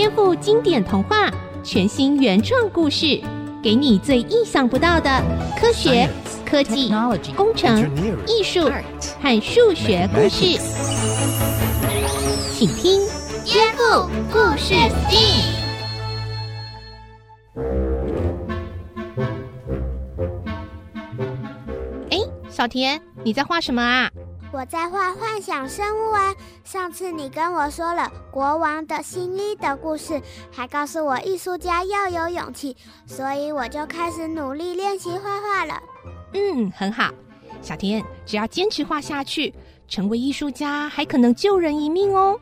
颠覆经典童话，全新原创故事，给你最意想不到的科学、科技、工程、艺术和数学故事。请听《颠覆故事 STEAM》。哎，小田，你在画什么啊？我在画幻想生物啊！上次你跟我说了国王的新衣的故事，还告诉我艺术家要有勇气，所以我就开始努力练习画画了。嗯，很好，小天，只要坚持画下去，成为艺术家还可能救人一命哦。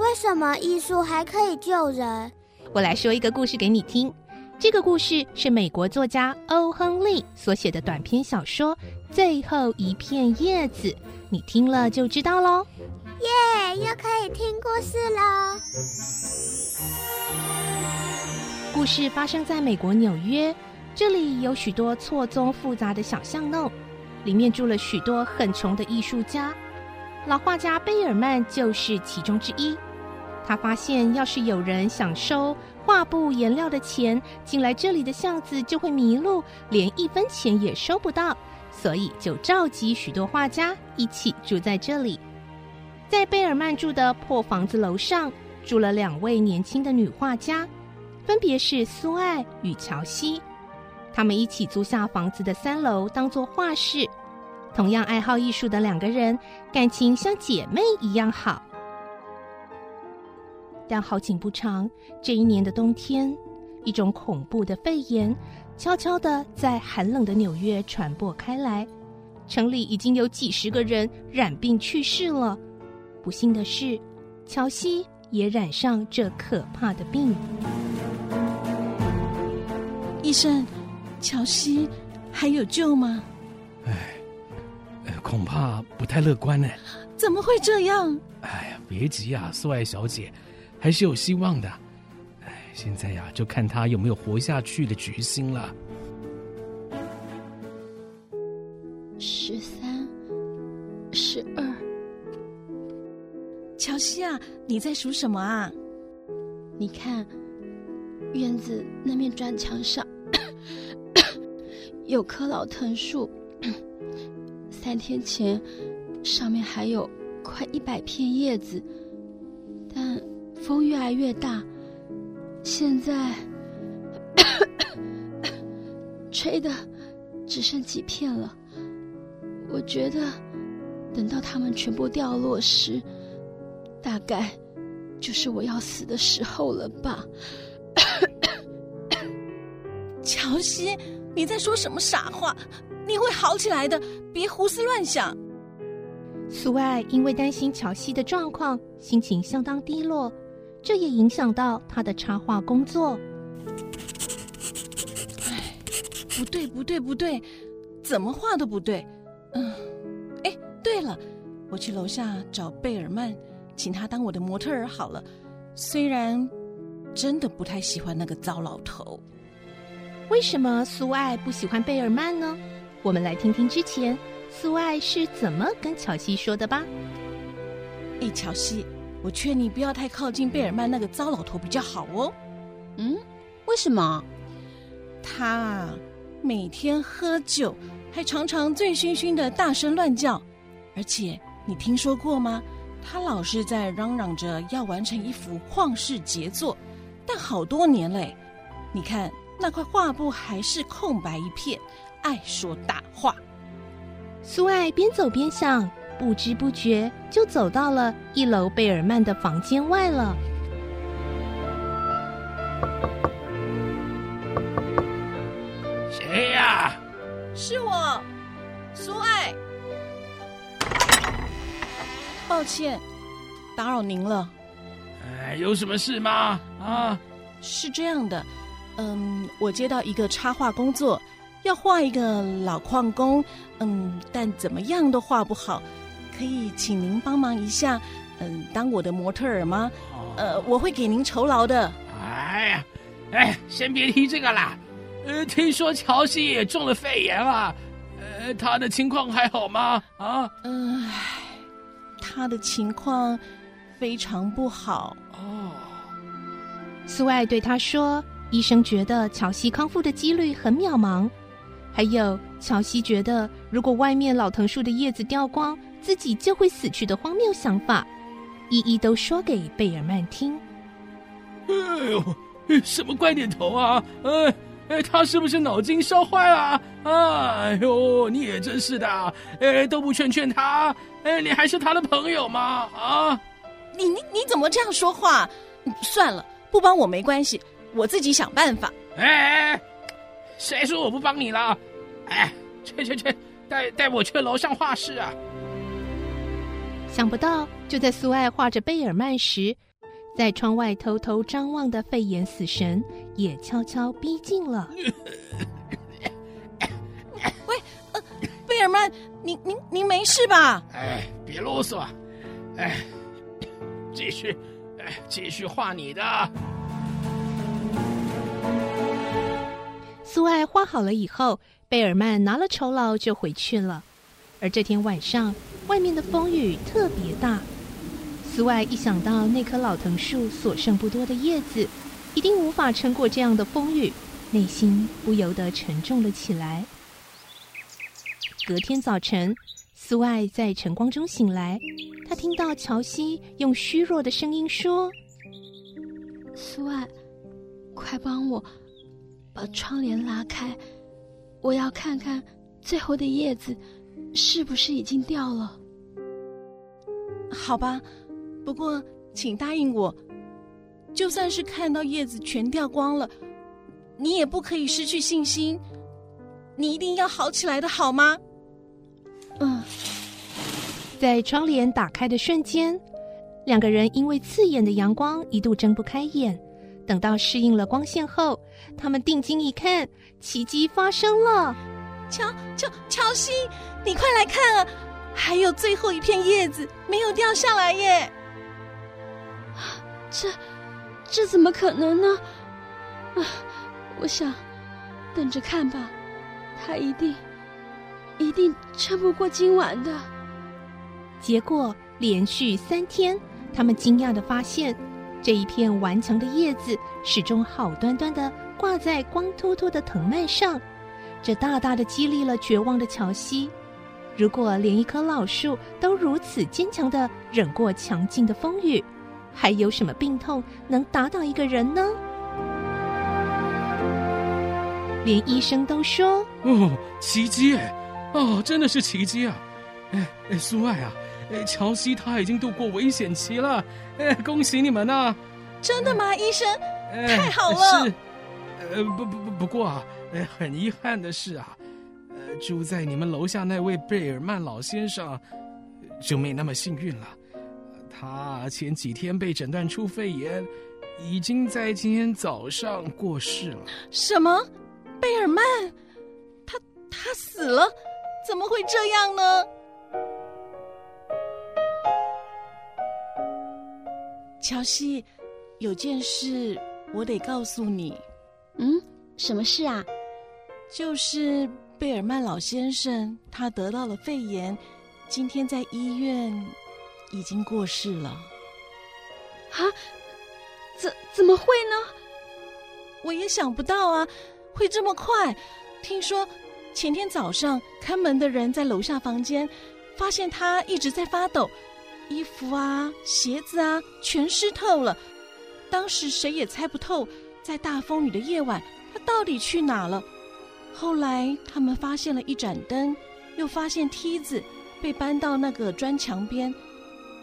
为什么艺术还可以救人？我来说一个故事给你听。这个故事是美国作家欧·亨利所写的短篇小说《最后一片叶子》。你听了就知道喽。耶，又可以听故事喽！故事发生在美国纽约，这里有许多错综复杂的小巷弄，里面住了许多很穷的艺术家。老画家贝尔曼就是其中之一。他发现，要是有人想收画布颜料的钱，进来这里的巷子就会迷路，连一分钱也收不到。所以就召集许多画家一起住在这里。在贝尔曼住的破房子楼上，住了两位年轻的女画家，分别是苏爱与乔西。他们一起租下房子的三楼当做画室。同样爱好艺术的两个人，感情像姐妹一样好。但好景不长，这一年的冬天，一种恐怖的肺炎。悄悄地在寒冷的纽约传播开来，城里已经有几十个人染病去世了。不幸的是，乔西也染上这可怕的病。医生，乔西还有救吗？哎，恐怕不太乐观呢。怎么会这样？哎呀，别急啊，苏爱小姐，还是有希望的。哎现在呀，就看他有没有活下去的决心了。十三，十二，乔西啊，你在数什么啊？你看，院子那面砖墙上 有棵老藤树，三天前上面还有快一百片叶子，但风越来越大。现在吹的只剩几片了，我觉得等到它们全部掉落时，大概就是我要死的时候了吧。乔西，你在说什么傻话？你会好起来的，别胡思乱想。苏爱因为担心乔西的状况，心情相当低落。这也影响到他的插画工作。哎，不对，不对，不对，怎么画都不对。嗯，哎，对了，我去楼下找贝尔曼，请他当我的模特儿好了。虽然真的不太喜欢那个糟老头。为什么苏爱不喜欢贝尔曼呢？我们来听听之前苏爱是怎么跟乔西说的吧。哎，乔西。我劝你不要太靠近贝尔曼那个糟老头比较好哦。嗯，为什么？他啊，每天喝酒，还常常醉醺醺的大声乱叫，而且你听说过吗？他老是在嚷嚷着要完成一幅旷世杰作，但好多年嘞，你看那块画布还是空白一片，爱说大话。苏爱边走边想。不知不觉就走到了一楼贝尔曼的房间外了。谁呀？是我，苏爱。抱歉，打扰您了。哎，有什么事吗？啊，是这样的，嗯，我接到一个插画工作，要画一个老矿工，嗯，但怎么样都画不好。可以请您帮忙一下，嗯，当我的模特儿吗？呃，我会给您酬劳的。哎呀，哎，先别提这个啦。呃，听说乔西也中了肺炎啊，呃，他的情况还好吗？啊，嗯，唉，他的情况非常不好。哦，苏爱对他说：“医生觉得乔西康复的几率很渺茫，还有乔西觉得如果外面老藤树的叶子掉光，自己就会死去的荒谬想法，一一都说给贝尔曼听。”哎呦，什么怪念头啊？哎哎，他是不是脑筋烧坏了？哎呦，你也真是的，哎，都不劝劝他，哎，你还是他的朋友吗？啊，你你你怎么这样说话？算了，不帮我没关系，我自己想办法。哎，谁说我不帮你了？哎，去去去，带带我去楼上画室啊！想不到，就在苏爱画着贝尔曼时。在窗外偷偷张望的肺炎死神也悄悄逼近了。喂，呃，贝尔曼，您您您没事吧？哎，别啰嗦，哎，继续，哎，继续画你的。苏爱画好了以后，贝尔曼拿了酬劳就回去了。而这天晚上，外面的风雨特别大。苏爱一想到那棵老藤树所剩不多的叶子，一定无法撑过这样的风雨，内心不由得沉重了起来。隔天早晨，苏爱在晨光中醒来，他听到乔西用虚弱的声音说：“苏爱，快帮我把窗帘拉开，我要看看最后的叶子是不是已经掉了。”好吧。不过，请答应我，就算是看到叶子全掉光了，你也不可以失去信心。你一定要好起来的，好吗？嗯。在窗帘打开的瞬间，两个人因为刺眼的阳光一度睁不开眼。等到适应了光线后，他们定睛一看，奇迹发生了。乔乔乔西，你快来看啊！还有最后一片叶子没有掉下来耶！这，这怎么可能呢？啊，我想，等着看吧，他一定，一定撑不过今晚的。结果连续三天，他们惊讶的发现，这一片顽强的叶子始终好端端的挂在光秃秃的藤蔓上，这大大的激励了绝望的乔西。如果连一棵老树都如此坚强的忍过强劲的风雨，还有什么病痛能打倒一个人呢？连医生都说：“哦，奇迹哎！哦，真的是奇迹啊！哎哎，苏爱啊，哎，乔西他已经度过危险期了，哎，恭喜你们呐、啊！真的吗，医生？哎、太好了！是，呃，不不不，不过啊，哎，很遗憾的是啊，呃，住在你们楼下那位贝尔曼老先生就没那么幸运了。”他前几天被诊断出肺炎，已经在今天早上过世了。什么？贝尔曼？他他死了？怎么会这样呢？乔西，有件事我得告诉你。嗯，什么事啊？就是贝尔曼老先生，他得到了肺炎，今天在医院。已经过世了，啊？怎怎么会呢？我也想不到啊，会这么快。听说前天早上看门的人在楼下房间发现他一直在发抖，衣服啊、鞋子啊全湿透了。当时谁也猜不透，在大风雨的夜晚他到底去哪了。后来他们发现了一盏灯，又发现梯子被搬到那个砖墙边。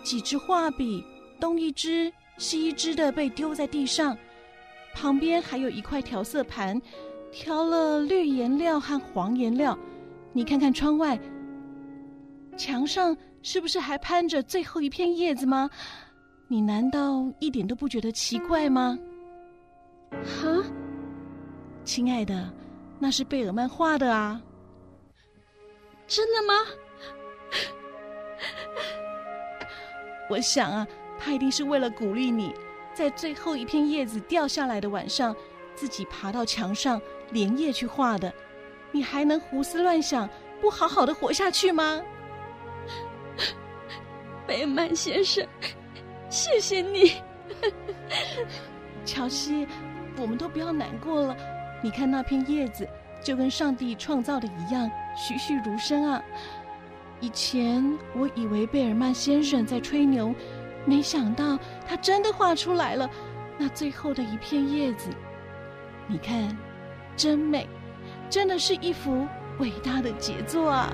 几支画笔，东一支西一支的被丢在地上，旁边还有一块调色盘，调了绿颜料和黄颜料。你看看窗外，墙上是不是还攀着最后一片叶子吗？你难道一点都不觉得奇怪吗？哈，亲爱的，那是贝尔曼画的啊。真的吗？我想啊，他一定是为了鼓励你，在最后一片叶子掉下来的晚上，自己爬到墙上连夜去画的。你还能胡思乱想，不好好的活下去吗？贝尔曼先生，谢谢你。乔西，我们都不要难过了。你看那片叶子，就跟上帝创造的一样，栩栩如生啊！以前我以为贝尔曼先生在吹牛，没想到他真的画出来了那最后的一片叶子。你看，真美，真的是一幅伟大的杰作啊！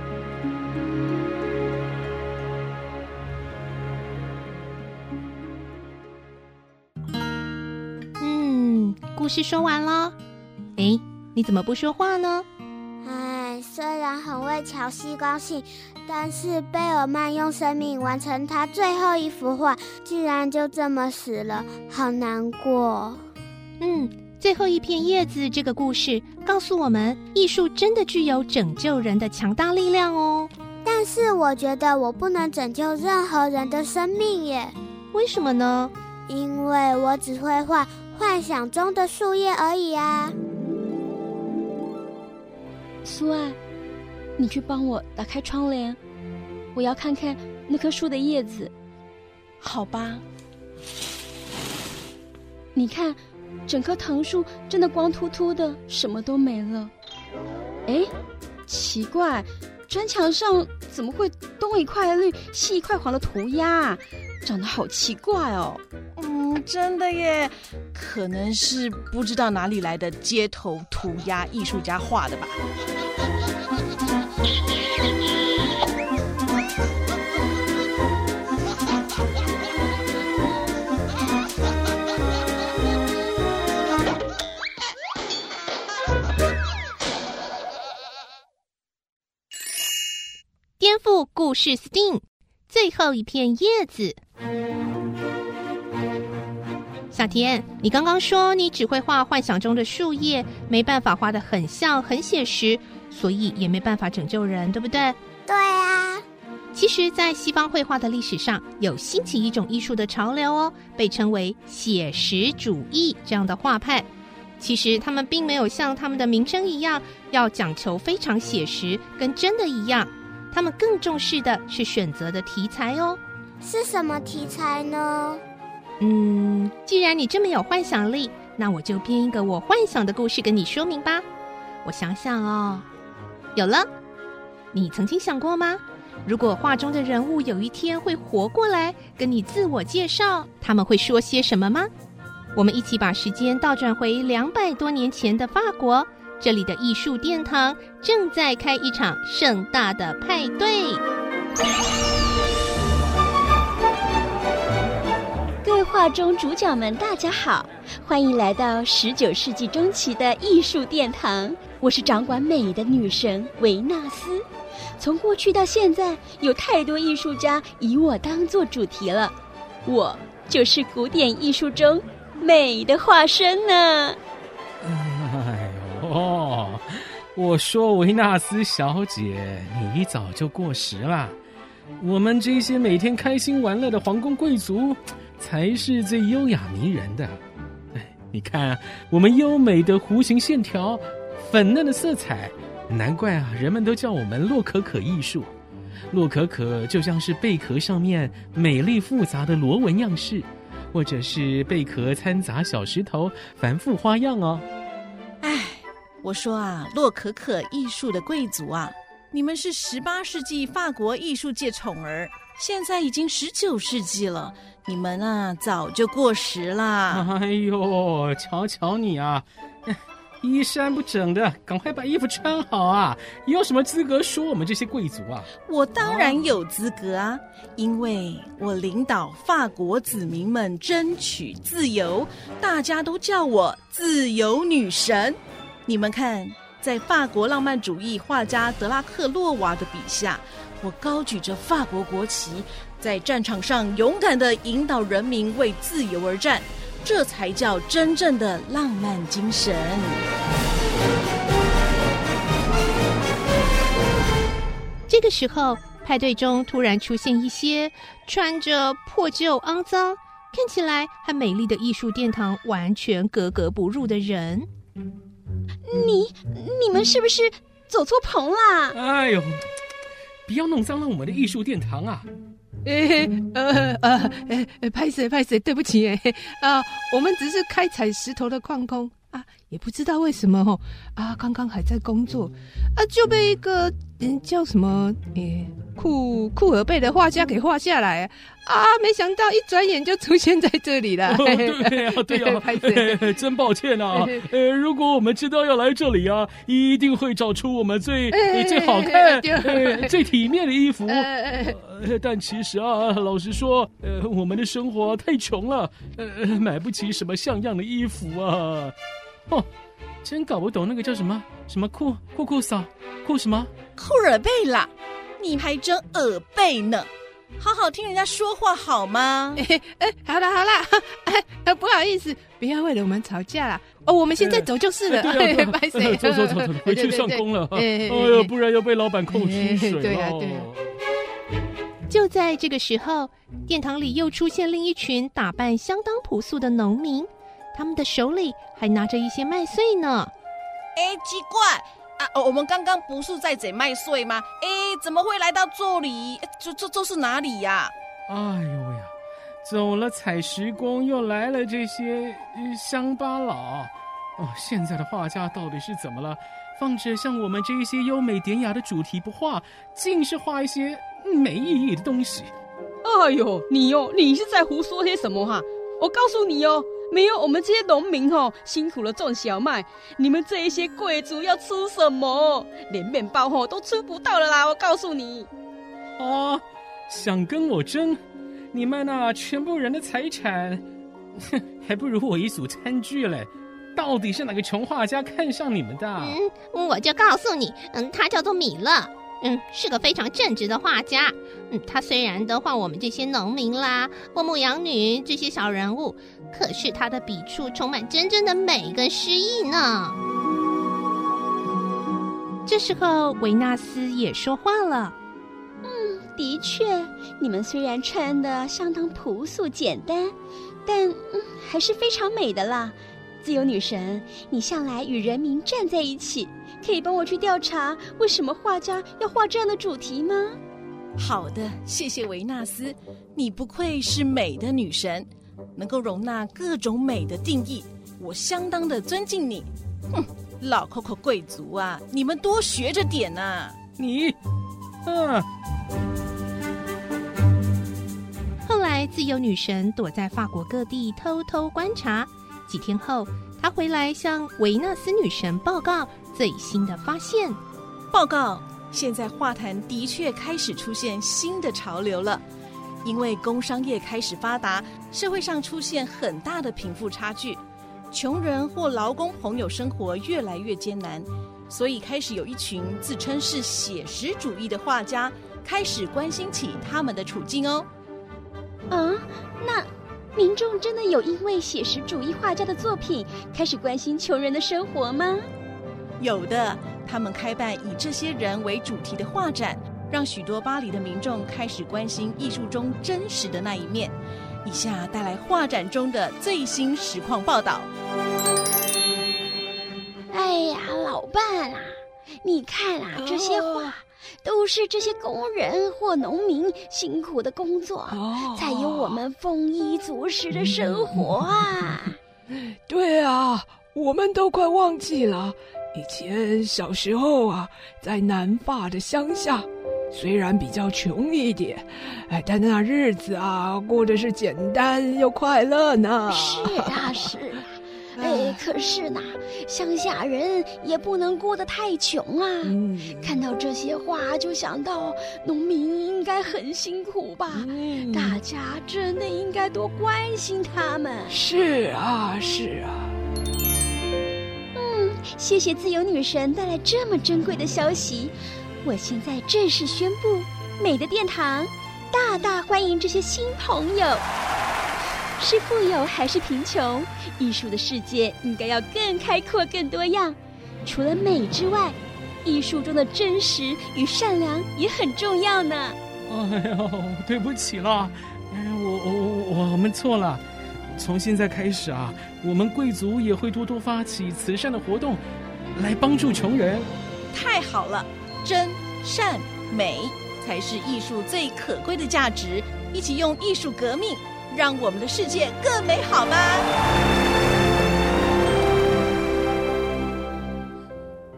嗯，故事说完了。哎，你怎么不说话呢？哎，虽然很为乔西高兴，但是贝尔曼用生命完成他最后一幅画，居然就这么死了，好难过。嗯。最后一片叶子这个故事告诉我们，艺术真的具有拯救人的强大力量哦。但是我觉得我不能拯救任何人的生命耶。为什么呢？因为我只会画幻想中的树叶而已啊。苏爱，你去帮我打开窗帘，我要看看那棵树的叶子。好吧。你看。整棵藤树真的光秃秃的，什么都没了。哎，奇怪，砖墙上怎么会东一块绿，西一块黄的涂鸦？长得好奇怪哦。嗯，真的耶，可能是不知道哪里来的街头涂鸦艺术家画的吧。颠覆故事 STEAM 最后一片叶子。小田，你刚刚说你只会画幻想中的树叶，没办法画的很像、很写实，所以也没办法拯救人，对不对？对啊。其实，在西方绘画的历史上，有兴起一种艺术的潮流哦，被称为写实主义这样的画派。其实，他们并没有像他们的名称一样，要讲求非常写实，跟真的一样。他们更重视的是选择的题材哦，是什么题材呢？嗯，既然你这么有幻想力，那我就编一个我幻想的故事跟你说明吧。我想想哦，有了，你曾经想过吗？如果画中的人物有一天会活过来跟你自我介绍，他们会说些什么吗？我们一起把时间倒转回两百多年前的法国。这里的艺术殿堂正在开一场盛大的派对。各位画中主角们，大家好，欢迎来到十九世纪中期的艺术殿堂。我是掌管美的女神维纳斯。从过去到现在，有太多艺术家以我当做主题了，我就是古典艺术中美的化身呢。哦，我说维纳斯小姐，你一早就过时了。我们这些每天开心玩乐的皇宫贵族，才是最优雅迷人的。哎，你看我们优美的弧形线条，粉嫩的色彩，难怪啊，人们都叫我们洛可可艺术。洛可可就像是贝壳上面美丽复杂的螺纹样式，或者是贝壳掺杂小石头，繁复花样哦。我说啊，洛可可艺术的贵族啊，你们是十八世纪法国艺术界宠儿，现在已经十九世纪了，你们啊早就过时啦。哎呦，瞧瞧你啊，衣衫不整的，赶快把衣服穿好啊！你有什么资格说我们这些贵族啊？我当然有资格啊，因为我领导法国子民们争取自由，大家都叫我自由女神。你们看，在法国浪漫主义画家德拉克洛瓦的笔下，我高举着法国国旗，在战场上勇敢地引导人民为自由而战，这才叫真正的浪漫精神。这个时候，派对中突然出现一些穿着破旧、肮脏、看起来和美丽的艺术殿堂完全格格不入的人。你你们是不是走错棚啦？哎呦，不要弄脏了我们的艺术殿堂啊！哎，呃呃，哎，拍谁拍谁，对不起哎，啊，我们只是开采石头的矿工啊，也不知道为什么哦，啊，刚刚还在工作，啊，就被一个嗯叫什么诶库库尔贝的画家给画下来啊，没想到一转眼就出现在这里了。哦、对呀、啊，对 呀、真抱歉啊，呃，如果我们知道要来这里啊，一定会找出我们最最好看、最体面的衣服。但其实啊，老实说，呃，我们的生活太穷了，呃，买不起什么像样的衣服啊。哦，真搞不懂那个叫什么什么酷酷酷嫂酷什么酷尔贝啦，你还真耳背呢。好好听人家说话好吗？哎哎，好啦好了，哎，不好意思，不要为了我们吵架了。哦，我们现在走就是了。对呀，走走走走，回去上工了。哎呀，不然要被老板扣薪水了。对呀对。就在这个时候，殿堂里又出现另一群打扮相当朴素的农民，他们的手里还拿着一些麦穗呢。哎，奇怪啊，我们刚刚不是在捡麦穗吗？哎，怎么会来到这里？这这这是哪里呀？哎呦喂呀，走了采石工，又来了这些乡巴佬。哦，现在的画家到底是怎么了？放着像我们这一些优美典雅的主题不画，尽是画一些。没意义的东西。哎呦，你哦，你是在胡说些什么哈？我告诉你哦，没有我们这些农民哦，辛苦了种小麦，你们这一些贵族要吃什么？连面包哦都吃不到了啦！我告诉你。哦，想跟我争？你们那全部人的财产，哼，还不如我一组餐具嘞！到底是哪个穷画家看上你们的？嗯，我就告诉你，嗯，他叫做米勒。嗯，是个非常正直的画家。嗯，他虽然都画我们这些农民啦、或牧羊女这些小人物，可是他的笔触充满真正的美跟诗意呢。这时候，维纳斯也说话了：“嗯，的确，你们虽然穿的相当朴素简单，但嗯，还是非常美的啦。自由女神，你向来与人民站在一起。”可以帮我去调查为什么画家要画这样的主题吗？好的，谢谢维纳斯，你不愧是美的女神，能够容纳各种美的定义，我相当的尊敬你。哼，老 Coco 贵族啊，你们多学着点啊！你，嗯。后来，自由女神躲在法国各地偷偷观察，几天后，她回来向维纳斯女神报告。最新的发现，报告：现在画坛的确开始出现新的潮流了，因为工商业开始发达，社会上出现很大的贫富差距，穷人或劳工朋友生活越来越艰难，所以开始有一群自称是写实主义的画家开始关心起他们的处境哦。啊，那民众真的有因为写实主义画家的作品开始关心穷人的生活吗？有的，他们开办以这些人为主题的画展，让许多巴黎的民众开始关心艺术中真实的那一面。以下带来画展中的最新实况报道。哎呀，老伴啊，你看啊，这些画都是这些工人或农民辛苦的工作，才有我们丰衣足食的生活啊。对啊，我们都快忘记了。以前小时候啊，在南法的乡下，虽然比较穷一点，哎，但那日子啊，过得是简单又快乐呢。是啊，是啊，哎，可是呢，乡下人也不能过得太穷啊。嗯，看到这些话，就想到农民应该很辛苦吧？嗯，大家真的应该多关心他们。是啊，是啊。谢谢自由女神带来这么珍贵的消息，我现在正式宣布，美的殿堂大大欢迎这些新朋友。是富有还是贫穷，艺术的世界应该要更开阔、更多样。除了美之外，艺术中的真实与善良也很重要呢。哎呦，对不起了，哎，我我我我们错了。从现在开始啊，我们贵族也会多多发起慈善的活动，来帮助穷人。太好了，真善美才是艺术最可贵的价值。一起用艺术革命，让我们的世界更美好吧！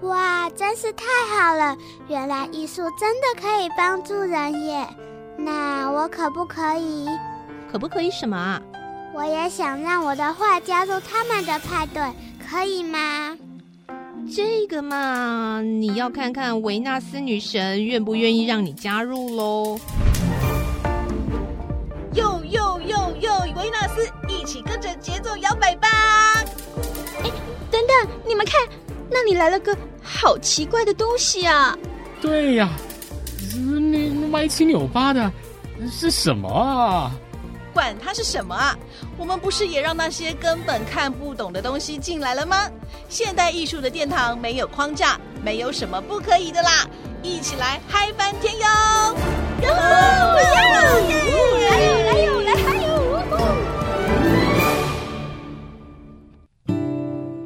哇，真是太好了！原来艺术真的可以帮助人耶。那我可不可以？可不可以什么啊？我也想让我的画加入他们的派对，可以吗？这个嘛，你要看看维纳斯女神愿不愿意让你加入喽。哟哟哟哟，维纳斯，一起跟着节奏摇摆吧！哎，等等，你们看，那里来了个好奇怪的东西啊！对呀，那歪七扭八的是什么啊？管它是什么啊！我们不是也让那些根本看不懂的东西进来了吗？现代艺术的殿堂没有框架，没有什么不可以的啦！一起来嗨翻天哟！哟哟哟！来哟来哟来嗨哟！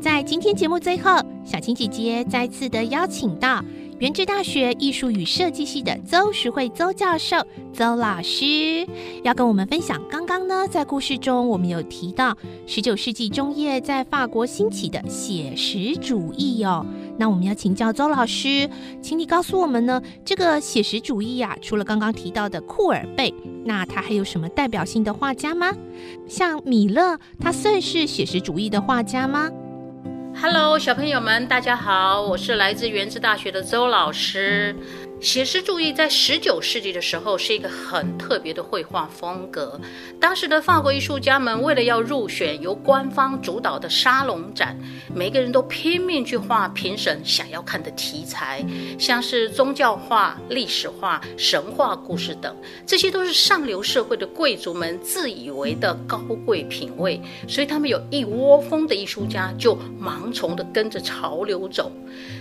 在今天节目最后，小青姐姐再次的邀请到。元治大学艺术与设计系的邹淑慧邹教授、邹老师要跟我们分享。刚刚呢，在故事中我们有提到，十九世纪中叶在法国兴起的写实主义哦。那我们要请教邹老师，请你告诉我们呢，这个写实主义呀、啊，除了刚刚提到的库尔贝，那他还有什么代表性的画家吗？像米勒，他算是写实主义的画家吗？Hello，小朋友们，大家好，我是来自原子大学的周老师。写实主义在十九世纪的时候是一个很特别的绘画风格。当时的法国艺术家们为了要入选由官方主导的沙龙展，每个人都拼命去画评审想要看的题材，像是宗教画、历史画、神话故事等，这些都是上流社会的贵族们自以为的高贵品味，所以他们有一窝蜂的艺术家就盲从的跟着潮流走。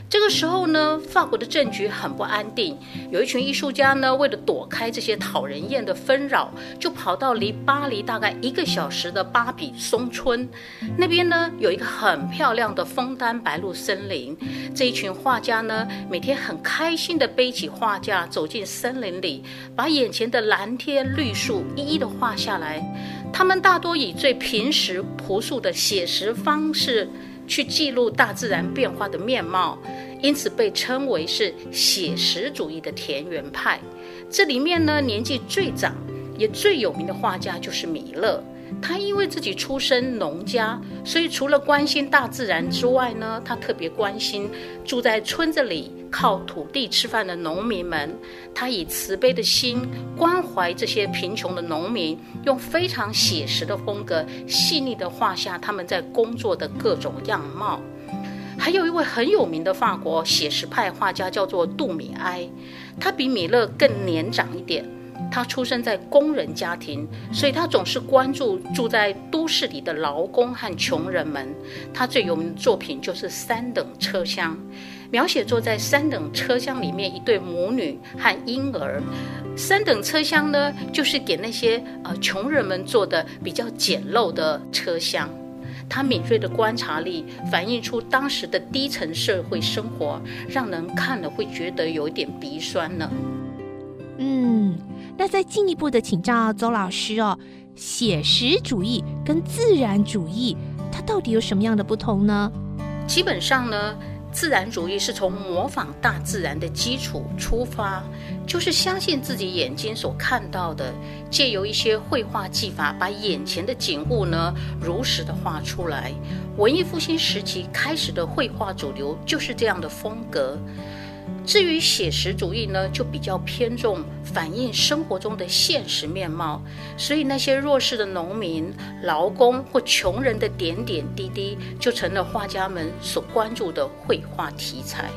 这个时候呢，法国的政局很不安定。有一群艺术家呢，为了躲开这些讨人厌的纷扰，就跑到离巴黎大概一个小时的巴比松村。那边呢，有一个很漂亮的枫丹白露森林。这一群画家呢，每天很开心地背起画架走进森林里，把眼前的蓝天绿树一一地画下来。他们大多以最平实朴素的写实方式。去记录大自然变化的面貌，因此被称为是写实主义的田园派。这里面呢，年纪最长也最有名的画家就是米勒。他因为自己出身农家，所以除了关心大自然之外呢，他特别关心住在村子里靠土地吃饭的农民们。他以慈悲的心关怀这些贫穷的农民，用非常写实的风格，细腻地画下他们在工作的各种样貌。还有一位很有名的法国写实派画家叫做杜米埃，他比米勒更年长一点。他出生在工人家庭，所以他总是关注住在都市里的劳工和穷人们。他最有名的作品就是《三等车厢》，描写坐在三等车厢里面一对母女和婴儿。三等车厢呢，就是给那些呃穷人们坐的比较简陋的车厢。他敏锐的观察力反映出当时的低层社会生活，让人看了会觉得有一点鼻酸呢。嗯。那再进一步的请教邹老师哦，写实主义跟自然主义，它到底有什么样的不同呢？基本上呢，自然主义是从模仿大自然的基础出发，就是相信自己眼睛所看到的，借由一些绘画技法，把眼前的景物呢如实的画出来。文艺复兴时期开始的绘画主流就是这样的风格。至于写实主义呢，就比较偏重反映生活中的现实面貌，所以那些弱势的农民、劳工或穷人的点点滴滴，就成了画家们所关注的绘画题材。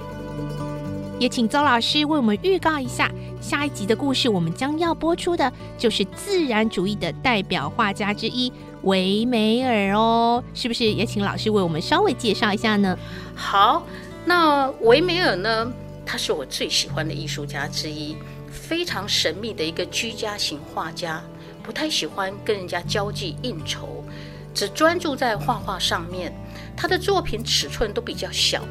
也请邹老师为我们预告一下，下一集的故事，我们将要播出的就是自然主义的代表画家之一维梅尔哦，是不是？也请老师为我们稍微介绍一下呢？好，那维梅尔呢？他是我最喜欢的艺术家之一，非常神秘的一个居家型画家，不太喜欢跟人家交际应酬，只专注在画画上面。他的作品尺寸都比较小，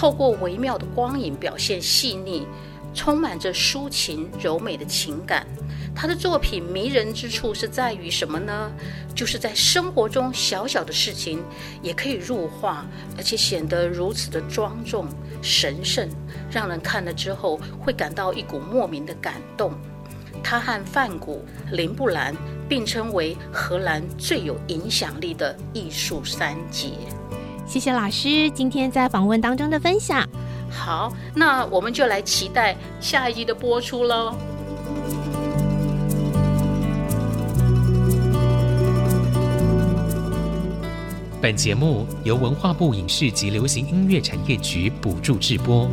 透过微妙的光影表现细腻，充满着抒情柔美的情感。他的作品迷人之处是在于什么呢？就是在生活中小小的事情也可以入画，而且显得如此的庄重神圣，让人看了之后会感到一股莫名的感动。他和梵谷、林布兰并称为荷兰最有影响力的艺术三杰。谢谢老师今天在访问当中的分享。好，那我们就来期待下一集的播出喽。本节目由文化部影视及流行音乐产业局补助制播。